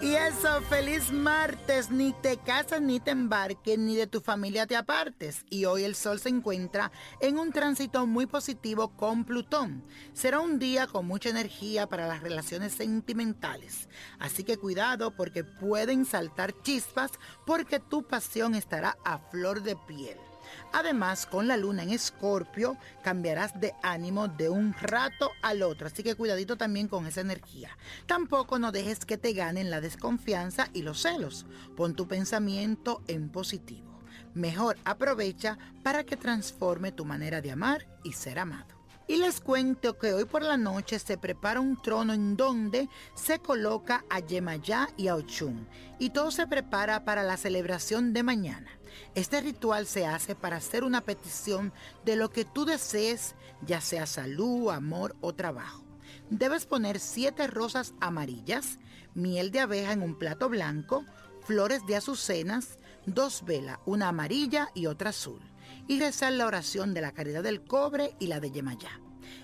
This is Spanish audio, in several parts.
Y eso, feliz martes, ni te casas ni te embarques, ni de tu familia te apartes. Y hoy el sol se encuentra en un tránsito muy positivo con Plutón. Será un día con mucha energía para las relaciones sentimentales. Así que cuidado porque pueden saltar chispas porque tu pasión estará a flor de piel. Además, con la luna en escorpio, cambiarás de ánimo de un rato al otro, así que cuidadito también con esa energía. Tampoco no dejes que te ganen la desconfianza y los celos. Pon tu pensamiento en positivo. Mejor aprovecha para que transforme tu manera de amar y ser amado. Y les cuento que hoy por la noche se prepara un trono en donde se coloca a Yemayá y a Ochun. Y todo se prepara para la celebración de mañana. Este ritual se hace para hacer una petición de lo que tú desees, ya sea salud, amor o trabajo. Debes poner siete rosas amarillas, miel de abeja en un plato blanco, flores de azucenas, dos velas, una amarilla y otra azul, y rezar la oración de la caridad del cobre y la de Yemayá.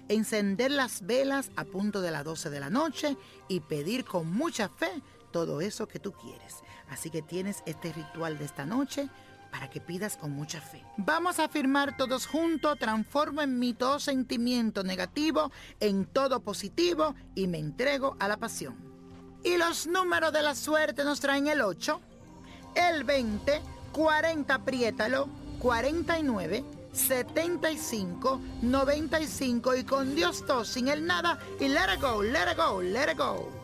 Encender las velas a punto de las 12 de la noche y pedir con mucha fe todo eso que tú quieres. Así que tienes este ritual de esta noche para que pidas con mucha fe. Vamos a afirmar todos juntos, transformo en mi todo sentimiento negativo en todo positivo y me entrego a la pasión. Y los números de la suerte nos traen el 8, el 20, 40, apriétalo, 49, 75, 95 y con Dios todo, sin el nada y let it go, let it go, let it go.